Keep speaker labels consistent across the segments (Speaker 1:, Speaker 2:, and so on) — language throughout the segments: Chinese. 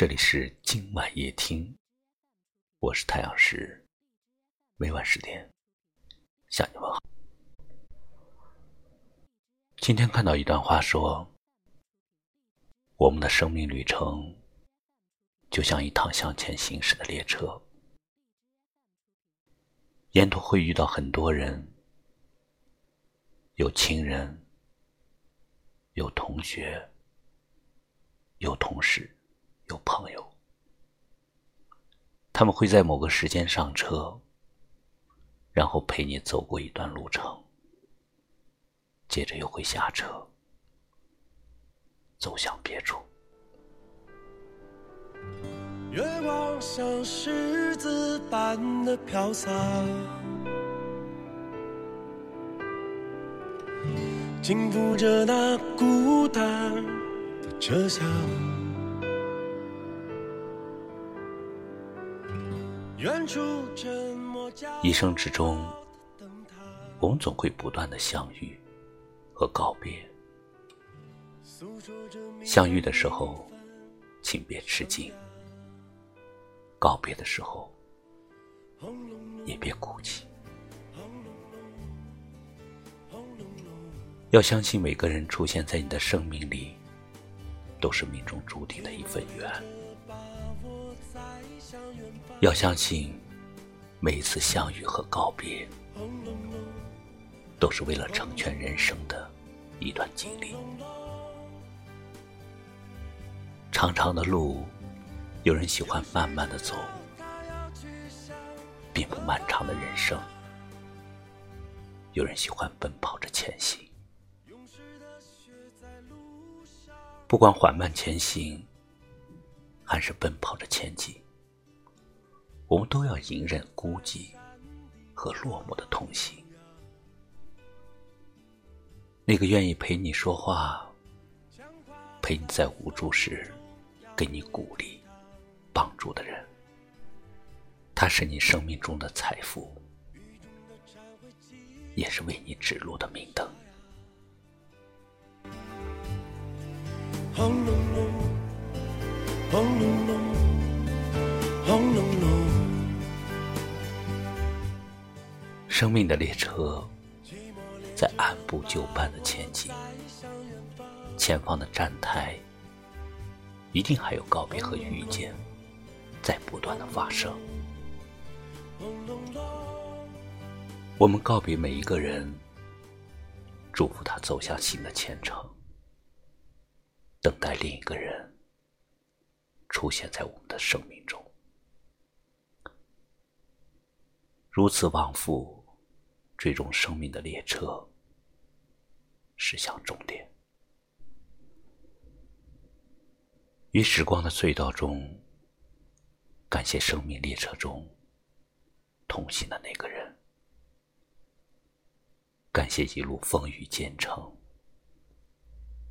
Speaker 1: 这里是今晚夜听，我是太阳石，每晚十点向你问好。今天看到一段话说：“我们的生命旅程就像一趟向前行驶的列车，沿途会遇到很多人，有亲人，有同学，有同事。”有朋友，他们会在某个时间上车，然后陪你走过一段路程，接着又会下车，走向别处。
Speaker 2: 月光像狮子般的飘洒，轻抚着那孤单的车厢。
Speaker 1: 一生之中，我们总会不断的相遇和告别。相遇的时候，请别吃惊；告别的时候，也别哭泣。要相信，每个人出现在你的生命里，都是命中注定的一份缘。要相信，每一次相遇和告别，都是为了成全人生的一段经历。长长的路，有人喜欢慢慢的走，并不漫长的人生，有人喜欢奔跑着前行。不管缓慢前行，还是奔跑着前进。我们都要隐忍孤寂和落寞的同行。那个愿意陪你说话、陪你在无助时给你鼓励、帮助的人，他是你生命中的财富，也是为你指路的明灯。命的列车在按部就班的前进，前方的站台一定还有告别和遇见在不断的发生。我们告别每一个人，祝福他走向新的前程，等待另一个人出现在我们的生命中，如此往复。最终，生命的列车驶向终点。于时光的隧道中，感谢生命列车中同行的那个人，感谢一路风雨兼程，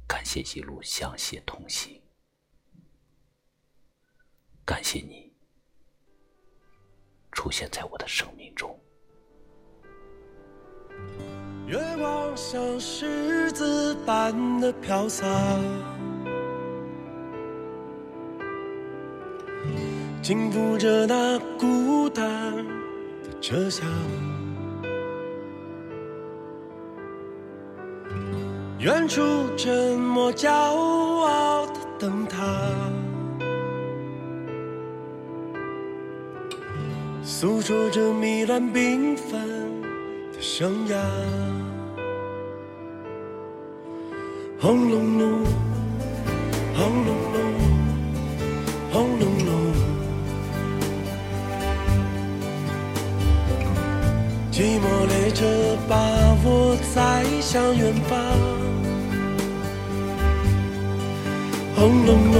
Speaker 1: 感谢一路相携同行，感谢你出现在我的生命中。
Speaker 2: 月光像狮子般的飘洒，轻抚着那孤单的车厢。远处沉默骄傲的灯塔，诉说着迷乱缤纷。生涯，轰隆隆，轰隆隆，轰隆隆，寂寞列车把我载向远方，轰隆隆，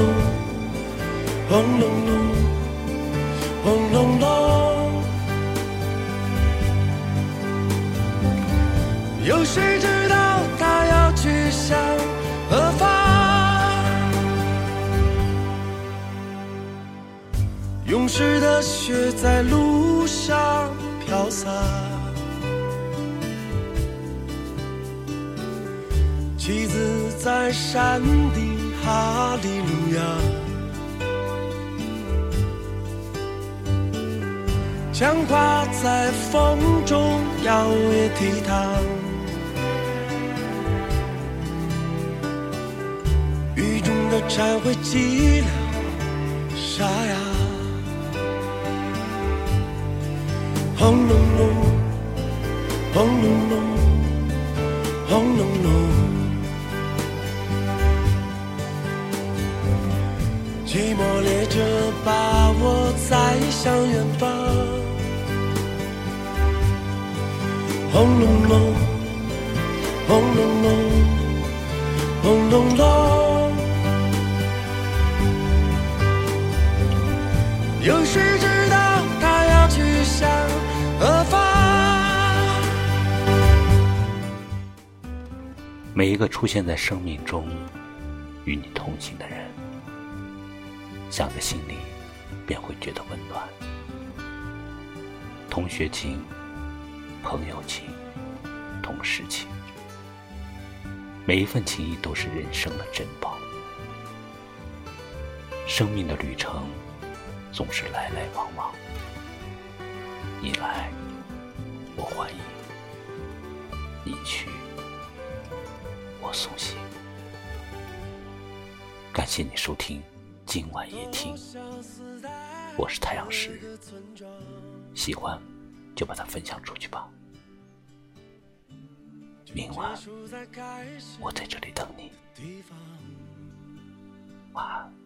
Speaker 2: 轰隆隆，轰隆隆。有谁知道他要去向何方？勇士的血在路上飘洒，旗子在山顶哈利路亚，枪挂在风中摇曳倜傥。的蝉会寂寥沙哑，轰隆隆，轰隆隆，轰隆隆。寂寞列车把我载向远方，轰隆隆，轰隆隆，轰隆隆。有谁知道他要去向何方？
Speaker 1: 每一个出现在生命中与你同行的人，想着心里便会觉得温暖。同学情、朋友情、同事情，每一份情谊都是人生的珍宝。生命的旅程总是来来往往，你来，我欢迎；你去，我送行。感谢你收听今晚夜听，我是太阳石，喜欢就把它分享出去吧。明晚我在这里等你，晚安。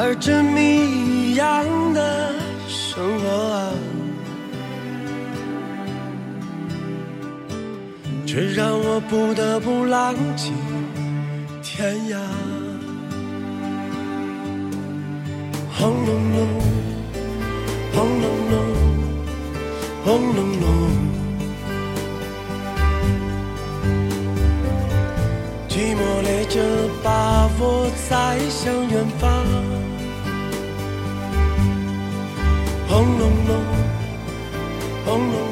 Speaker 2: 而这谜一样的生活啊，却让我不得不浪迹天涯。轰隆隆，轰隆隆，轰隆隆。寂寞列车把我载向远方，轰隆隆，轰隆隆。